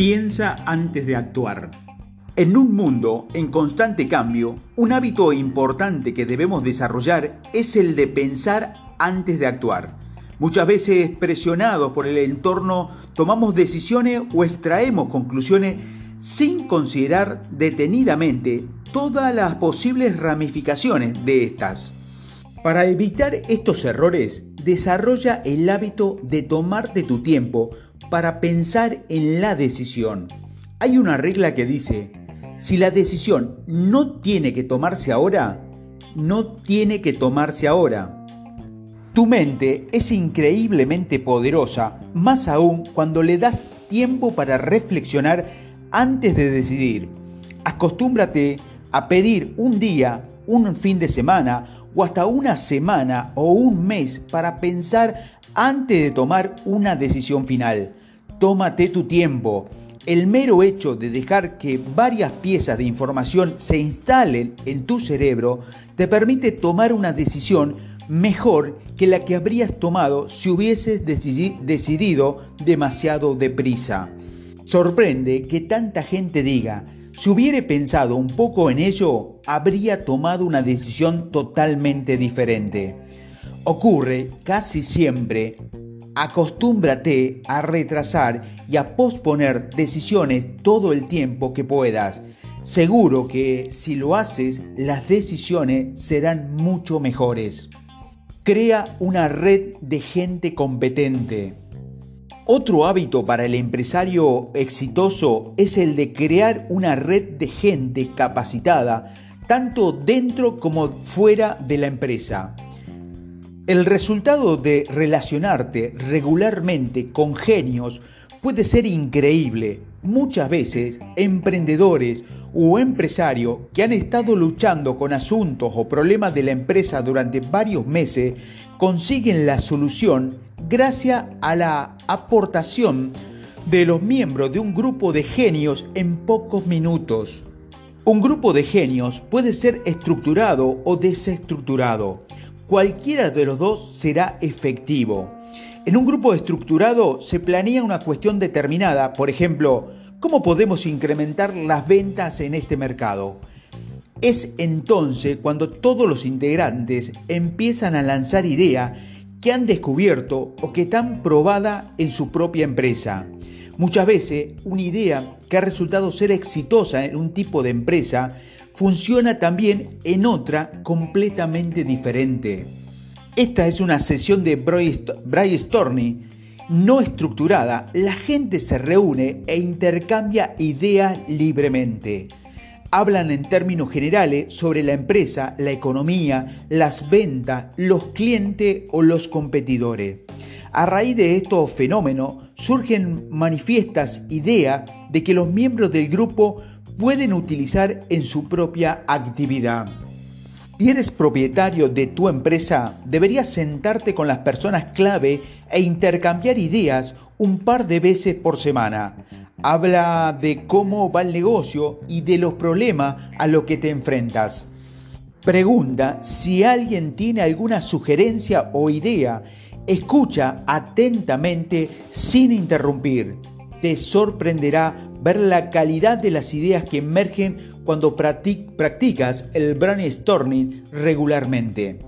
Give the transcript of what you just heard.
Piensa antes de actuar. En un mundo en constante cambio, un hábito importante que debemos desarrollar es el de pensar antes de actuar. Muchas veces presionados por el entorno tomamos decisiones o extraemos conclusiones sin considerar detenidamente todas las posibles ramificaciones de estas. Para evitar estos errores, desarrolla el hábito de tomarte tu tiempo para pensar en la decisión. Hay una regla que dice, si la decisión no tiene que tomarse ahora, no tiene que tomarse ahora. Tu mente es increíblemente poderosa, más aún cuando le das tiempo para reflexionar antes de decidir. Acostúmbrate a pedir un día, un fin de semana o hasta una semana o un mes para pensar antes de tomar una decisión final. Tómate tu tiempo. El mero hecho de dejar que varias piezas de información se instalen en tu cerebro te permite tomar una decisión mejor que la que habrías tomado si hubieses decidido demasiado deprisa. Sorprende que tanta gente diga, si hubiera pensado un poco en ello, habría tomado una decisión totalmente diferente. Ocurre casi siempre Acostúmbrate a retrasar y a posponer decisiones todo el tiempo que puedas. Seguro que si lo haces, las decisiones serán mucho mejores. Crea una red de gente competente. Otro hábito para el empresario exitoso es el de crear una red de gente capacitada, tanto dentro como fuera de la empresa. El resultado de relacionarte regularmente con genios puede ser increíble. Muchas veces, emprendedores o empresarios que han estado luchando con asuntos o problemas de la empresa durante varios meses consiguen la solución gracias a la aportación de los miembros de un grupo de genios en pocos minutos. Un grupo de genios puede ser estructurado o desestructurado cualquiera de los dos será efectivo. En un grupo estructurado se planea una cuestión determinada, por ejemplo, ¿cómo podemos incrementar las ventas en este mercado? Es entonces cuando todos los integrantes empiezan a lanzar ideas que han descubierto o que están probadas en su propia empresa. Muchas veces una idea que ha resultado ser exitosa en un tipo de empresa funciona también en otra completamente diferente. Esta es una sesión de brainstorming no estructurada. La gente se reúne e intercambia ideas libremente. Hablan en términos generales sobre la empresa, la economía, las ventas, los clientes o los competidores. A raíz de estos fenómenos surgen manifiestas ideas de que los miembros del grupo pueden utilizar en su propia actividad. Si eres propietario de tu empresa, deberías sentarte con las personas clave e intercambiar ideas un par de veces por semana. Habla de cómo va el negocio y de los problemas a los que te enfrentas. Pregunta si alguien tiene alguna sugerencia o idea. Escucha atentamente sin interrumpir. Te sorprenderá ver la calidad de las ideas que emergen cuando practicas el brainstorming regularmente.